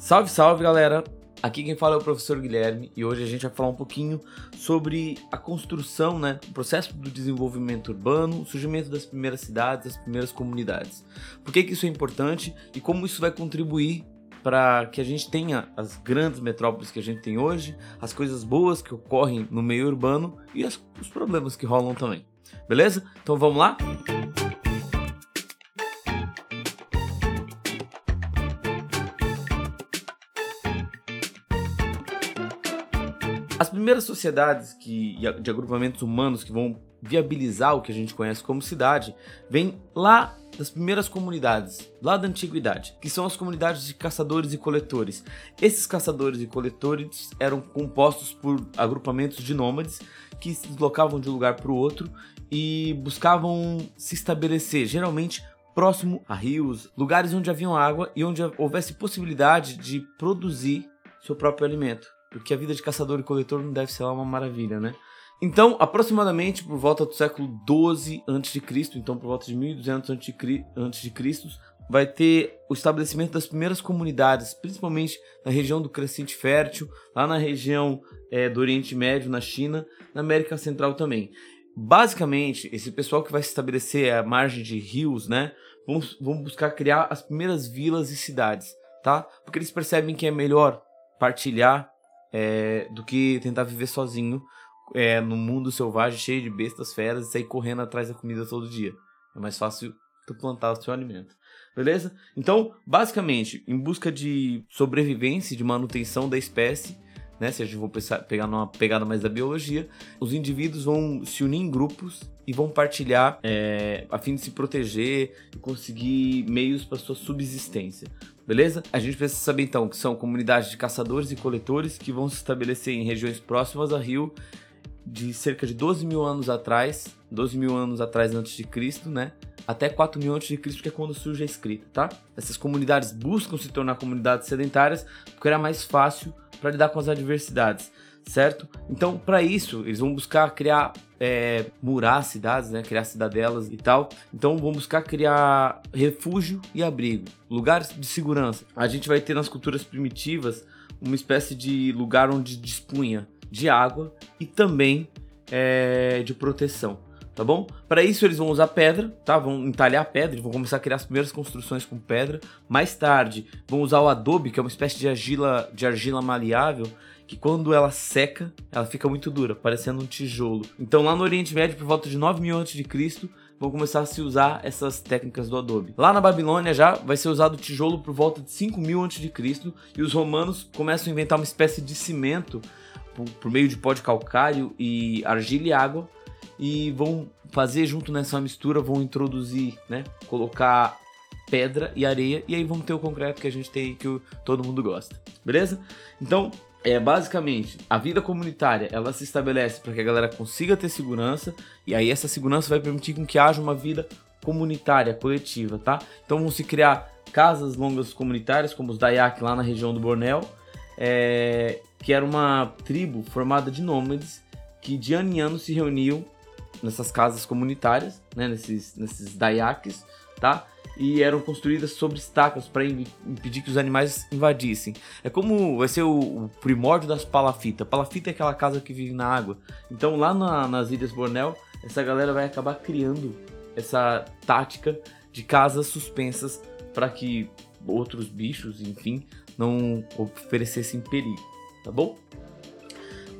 Salve, salve galera! Aqui quem fala é o professor Guilherme e hoje a gente vai falar um pouquinho sobre a construção, né, o processo do desenvolvimento urbano, o surgimento das primeiras cidades, das primeiras comunidades. Por que, que isso é importante e como isso vai contribuir para que a gente tenha as grandes metrópoles que a gente tem hoje, as coisas boas que ocorrem no meio urbano e as, os problemas que rolam também. Beleza? Então vamos lá? As primeiras sociedades que, de agrupamentos humanos que vão viabilizar o que a gente conhece como cidade vêm lá das primeiras comunidades, lá da antiguidade, que são as comunidades de caçadores e coletores. Esses caçadores e coletores eram compostos por agrupamentos de nômades que se deslocavam de um lugar para o outro e buscavam se estabelecer, geralmente próximo a rios, lugares onde haviam água e onde houvesse possibilidade de produzir seu próprio alimento porque a vida de caçador e coletor não deve ser lá uma maravilha, né? Então, aproximadamente por volta do século 12 a.C., então por volta de 1200 a.C., vai ter o estabelecimento das primeiras comunidades, principalmente na região do Crescente Fértil, lá na região é, do Oriente Médio, na China, na América Central também. Basicamente, esse pessoal que vai se estabelecer à margem de rios, né, vão, vão buscar criar as primeiras vilas e cidades, tá? Porque eles percebem que é melhor partilhar é, do que tentar viver sozinho é, no mundo selvagem, cheio de bestas, feras e sair correndo atrás da comida todo dia. É mais fácil tu plantar o seu alimento. Beleza? Então, basicamente, em busca de sobrevivência de manutenção da espécie, né, se a gente for pegar numa pegada mais da biologia, os indivíduos vão se unir em grupos e vão partilhar é, a fim de se proteger e conseguir meios para sua subsistência. Beleza? A gente precisa saber então que são comunidades de caçadores e coletores que vão se estabelecer em regiões próximas a rio de cerca de 12 mil anos atrás, 12 mil anos atrás antes de Cristo, né? Até 4 mil antes de Cristo, que é quando surge a escrita, tá? Essas comunidades buscam se tornar comunidades sedentárias porque era mais fácil para lidar com as adversidades, certo? Então, para isso, eles vão buscar criar é, murar cidades, né? Criar cidadelas e tal. Então vão buscar criar refúgio e abrigo, lugares de segurança. A gente vai ter nas culturas primitivas uma espécie de lugar onde dispunha de água e também é, de proteção. Tá bom? Para isso eles vão usar pedra, tá? Vão entalhar pedra, vão começar a criar as primeiras construções com pedra. Mais tarde vão usar o adobe, que é uma espécie de argila, de argila maleável, que quando ela seca, ela fica muito dura, parecendo um tijolo. Então lá no Oriente Médio, por volta de 9 mil a.C., vão começar a se usar essas técnicas do adobe. Lá na Babilônia já vai ser usado o tijolo por volta de 5 mil a.C. e os romanos começam a inventar uma espécie de cimento por, por meio de pó de calcário e argila e água e vão fazer junto nessa mistura, vão introduzir, né, colocar pedra e areia e aí vamos ter o concreto que a gente tem que todo mundo gosta. Beleza? Então, é basicamente a vida comunitária ela se estabelece para que a galera consiga ter segurança e aí essa segurança vai permitir com que haja uma vida comunitária coletiva tá? Então vão se criar casas longas comunitárias como os Dayak lá na região do Bornéu é, que era uma tribo formada de nômades que de ano em ano se reuniam nessas casas comunitárias né nesses nesses Dayaks tá e eram construídas sobre estacas para impedir que os animais invadissem. É como vai ser o, o primórdio das palafitas. Palafita é aquela casa que vive na água. Então lá na, nas Ilhas Bornel, essa galera vai acabar criando essa tática de casas suspensas para que outros bichos, enfim, não oferecessem perigo, tá bom?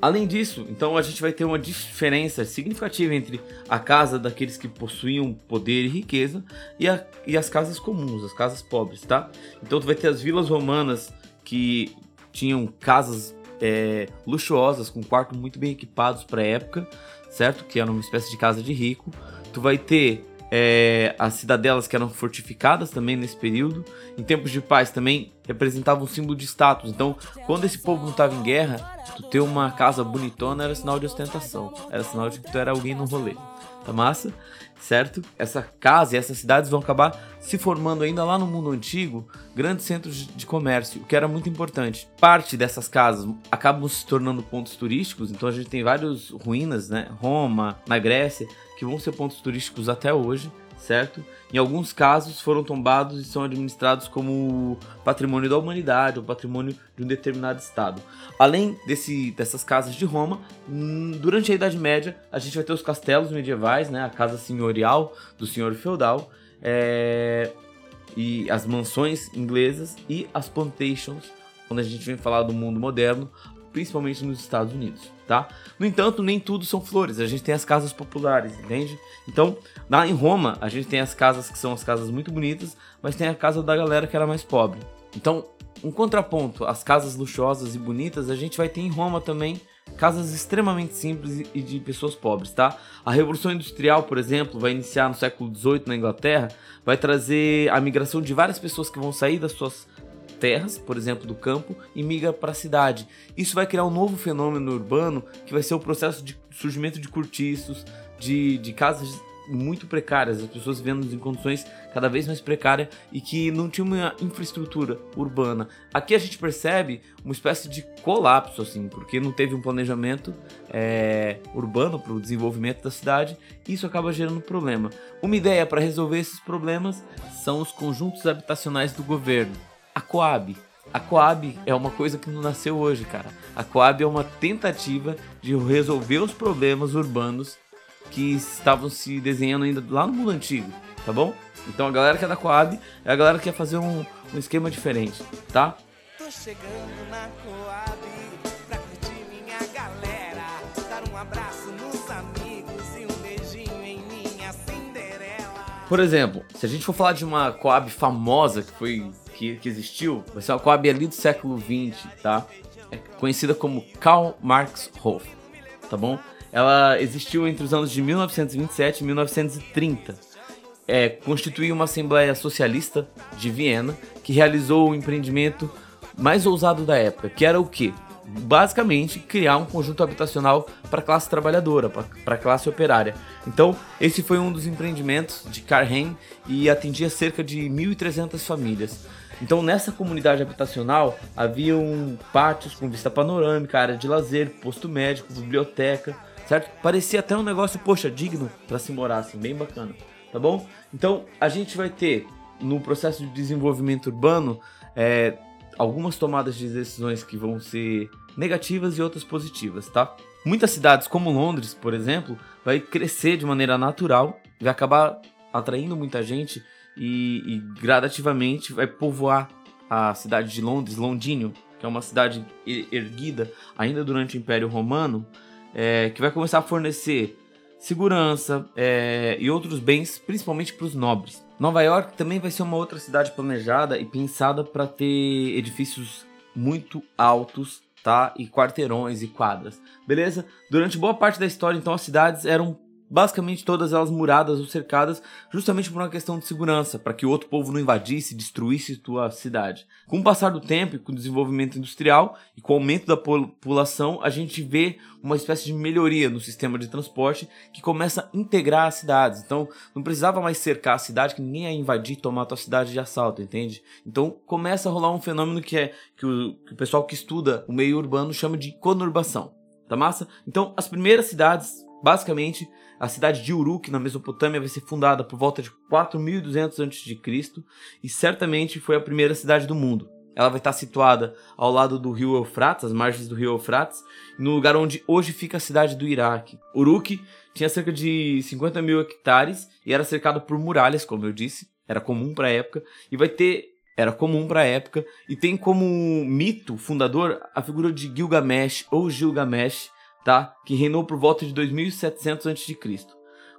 Além disso, então a gente vai ter uma diferença significativa entre a casa daqueles que possuíam poder e riqueza e, a, e as casas comuns, as casas pobres, tá? Então tu vai ter as vilas romanas que tinham casas é, luxuosas, com quartos muito bem equipados para a época, certo? Que era uma espécie de casa de rico. Tu vai ter é, as cidadelas que eram fortificadas também nesse período. Em tempos de paz também representavam um símbolo de status. Então, quando esse povo não estava em guerra, tu ter uma casa bonitona era sinal de ostentação. Era sinal de que tu era alguém no rolê. Tá massa? Certo? Essa casa e essas cidades vão acabar se formando ainda lá no mundo antigo grandes centros de comércio, o que era muito importante. Parte dessas casas acabam se tornando pontos turísticos, então a gente tem várias ruínas, né? Roma, na Grécia, que vão ser pontos turísticos até hoje, certo? Em alguns casos foram tombados e são administrados como patrimônio da humanidade ou patrimônio de um determinado estado. Além desse, dessas casas de Roma, hum, durante a Idade Média a gente vai ter os castelos medievais, né? A casa senhorial do senhor feudal, é, e as mansões inglesas e as plantations, quando a gente vem falar do mundo moderno, principalmente nos Estados Unidos, tá? No entanto, nem tudo são flores. A gente tem as casas populares, entende? Então, lá em Roma, a gente tem as casas que são as casas muito bonitas, mas tem a casa da galera que era mais pobre. Então, um contraponto às casas luxuosas e bonitas, a gente vai ter em Roma também casas extremamente simples e de pessoas pobres, tá? A Revolução Industrial, por exemplo, vai iniciar no século XVIII na Inglaterra, vai trazer a migração de várias pessoas que vão sair das suas terras, por exemplo, do campo, e migra para a cidade. Isso vai criar um novo fenômeno urbano que vai ser o processo de surgimento de cortiços, de, de casas muito precárias, as pessoas vivendo em condições cada vez mais precárias e que não tinha uma infraestrutura urbana. Aqui a gente percebe uma espécie de colapso, assim, porque não teve um planejamento é, urbano para o desenvolvimento da cidade e isso acaba gerando problema. Uma ideia para resolver esses problemas são os conjuntos habitacionais do governo. A Coab. A Coab é uma coisa que não nasceu hoje, cara. A Coab é uma tentativa de resolver os problemas urbanos que estavam se desenhando ainda lá no mundo antigo, tá bom? Então a galera que é da Coab é a galera que quer fazer um, um esquema diferente, tá? Tô chegando na Coab pra curtir minha galera, dar um abraço nos amigos e um beijinho em minha Cinderela. Por exemplo, se a gente for falar de uma Coab famosa que foi que, que existiu, uma Coab ali do século 20, tá? É conhecida como Karl Marx Hof, tá bom? Ela existiu entre os anos de 1927 e 1930. É, constituiu uma Assembleia Socialista de Viena que realizou o empreendimento mais ousado da época, que era o quê? basicamente criar um conjunto habitacional para a classe trabalhadora, para a classe operária. Então, esse foi um dos empreendimentos de Carhen e atendia cerca de 1.300 famílias. Então, nessa comunidade habitacional, haviam pátios com vista panorâmica, área de lazer, posto médico, biblioteca, certo? Parecia até um negócio, poxa, digno para se morar, assim, bem bacana, tá bom? Então a gente vai ter no processo de desenvolvimento urbano é, algumas tomadas de decisões que vão ser negativas e outras positivas, tá? Muitas cidades, como Londres, por exemplo, vai crescer de maneira natural, vai acabar atraindo muita gente e, e gradativamente vai povoar a cidade de Londres, Londínio, que é uma cidade erguida ainda durante o Império Romano, é, que vai começar a fornecer segurança é, e outros bens, principalmente para os nobres. Nova York também vai ser uma outra cidade planejada e pensada para ter edifícios muito altos, tá? E quarteirões e quadras, beleza? Durante boa parte da história, então, as cidades eram basicamente todas elas muradas ou cercadas, justamente por uma questão de segurança, para que o outro povo não invadisse e destruísse tua cidade. Com o passar do tempo e com o desenvolvimento industrial e com o aumento da população, a gente vê uma espécie de melhoria no sistema de transporte que começa a integrar as cidades. Então, não precisava mais cercar a cidade, que ninguém ia invadir e tomar a tua cidade de assalto, entende? Então, começa a rolar um fenômeno que é que o, que o pessoal que estuda o meio urbano chama de conurbação. Tá massa? Então, as primeiras cidades, basicamente, a cidade de Uruk, na Mesopotâmia, vai ser fundada por volta de 4200 a.C. e certamente foi a primeira cidade do mundo. Ela vai estar situada ao lado do rio Eufrates, às margens do rio Eufrates, no lugar onde hoje fica a cidade do Iraque. Uruk tinha cerca de 50 mil hectares e era cercado por muralhas, como eu disse, era comum para a época, e vai ter era comum para a época e tem como mito fundador a figura de Gilgamesh ou Gilgamesh, tá? Que reinou por volta de 2700 a.C.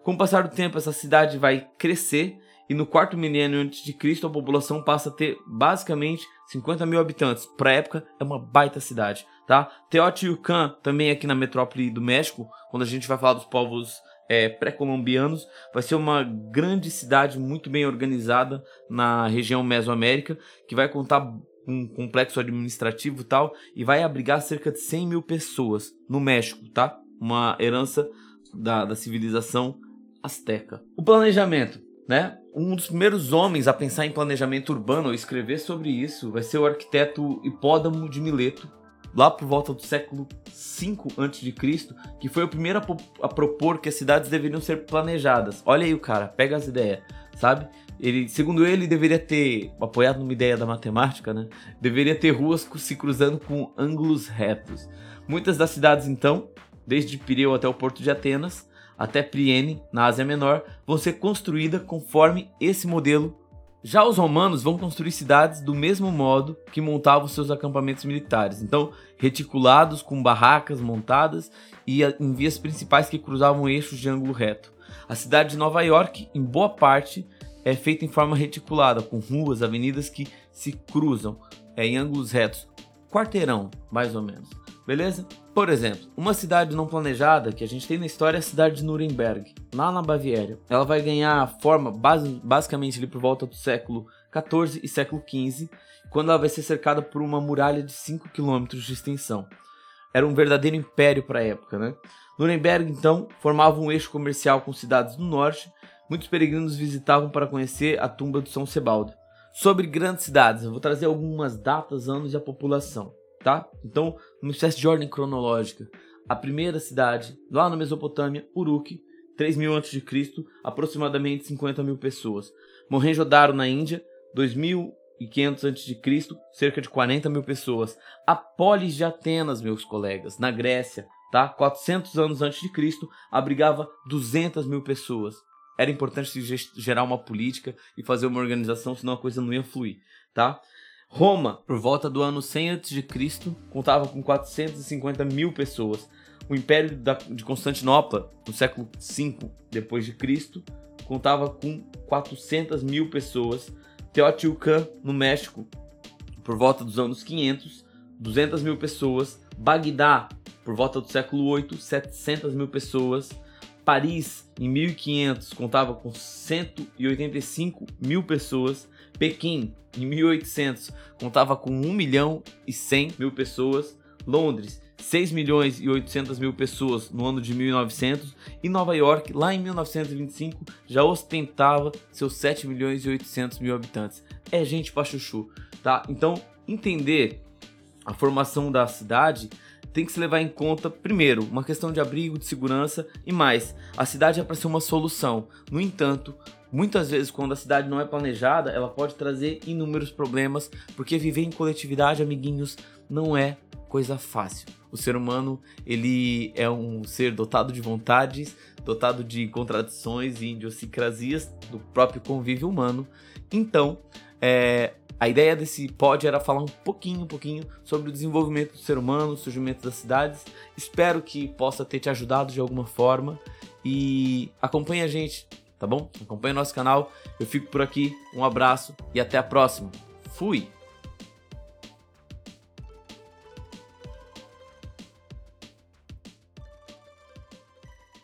Com o passar do tempo, essa cidade vai crescer e no quarto milênio antes de Cristo a população passa a ter basicamente 50 mil habitantes. Para época é uma baita cidade, tá? Teotihuacan também aqui na metrópole do México, quando a gente vai falar dos povos é, pré-colombianos, vai ser uma grande cidade muito bem organizada na região Mesoamérica, que vai contar um complexo administrativo e tal, e vai abrigar cerca de 100 mil pessoas no México, tá? Uma herança da, da civilização azteca. O planejamento, né? Um dos primeiros homens a pensar em planejamento urbano ou escrever sobre isso vai ser o arquiteto Hipódamo de Mileto, lá por volta do século 5 a.C., que foi o primeiro a, a propor que as cidades deveriam ser planejadas. Olha aí o cara, pega as ideias, sabe? Ele, segundo ele, deveria ter, apoiado numa ideia da matemática, né? Deveria ter ruas se cruzando com ângulos retos. Muitas das cidades, então, desde Pireu até o porto de Atenas, até Priene, na Ásia Menor, vão ser construídas conforme esse modelo já os romanos vão construir cidades do mesmo modo que montavam seus acampamentos militares, então reticulados com barracas montadas e em vias principais que cruzavam eixos de ângulo reto. A cidade de Nova York, em boa parte, é feita em forma reticulada, com ruas, avenidas que se cruzam é, em ângulos retos, quarteirão, mais ou menos. Beleza? Por exemplo, uma cidade não planejada que a gente tem na história é a cidade de Nuremberg, lá na Baviera. Ela vai ganhar forma base, basicamente ali por volta do século 14 e século 15, quando ela vai ser cercada por uma muralha de 5 km de extensão. Era um verdadeiro império para a época, né? Nuremberg, então, formava um eixo comercial com cidades do norte. Muitos peregrinos visitavam para conhecer a tumba de São Sebaldo. Sobre grandes cidades, eu vou trazer algumas datas, anos e a população tá? Então, uma espécie de ordem cronológica. A primeira cidade, lá na Mesopotâmia, Uruk, 3 mil a.C., aproximadamente 50 mil pessoas. Mohenjo-Daro, na Índia, 2.500 a.C., cerca de 40 mil pessoas. A polis de Atenas, meus colegas, na Grécia, tá? 400 anos antes de Cristo, abrigava 200 mil pessoas. Era importante gerar uma política e fazer uma organização, senão a coisa não ia fluir, tá? Roma, por volta do ano 100 a.C., contava com 450 mil pessoas. O Império de Constantinopla, no século V Cristo, contava com 400 mil pessoas. Teotihuacan, no México, por volta dos anos 500, 200 mil pessoas. Bagdá, por volta do século 8, 700 mil pessoas. Paris, em 1500, contava com 185 mil pessoas. Pequim, em 1800, contava com 1 milhão e 100 mil pessoas. Londres, 6 milhões e 800 mil pessoas no ano de 1900 e Nova York, lá em 1925, já ostentava seus 7 milhões e 800 mil habitantes. É gente pra chuchu, tá? Então, entender a formação da cidade tem que se levar em conta, primeiro, uma questão de abrigo, de segurança e mais. A cidade é para ser uma solução. No entanto, muitas vezes, quando a cidade não é planejada, ela pode trazer inúmeros problemas, porque viver em coletividade, amiguinhos, não é coisa fácil. O ser humano, ele é um ser dotado de vontades, dotado de contradições e idiosincrasias do próprio convívio humano. Então, é, a ideia desse pod era falar um pouquinho, um pouquinho sobre o desenvolvimento do ser humano, o surgimento das cidades. Espero que possa ter te ajudado de alguma forma e acompanhe a gente, tá bom? Acompanhe nosso canal. Eu fico por aqui. Um abraço e até a próxima. Fui.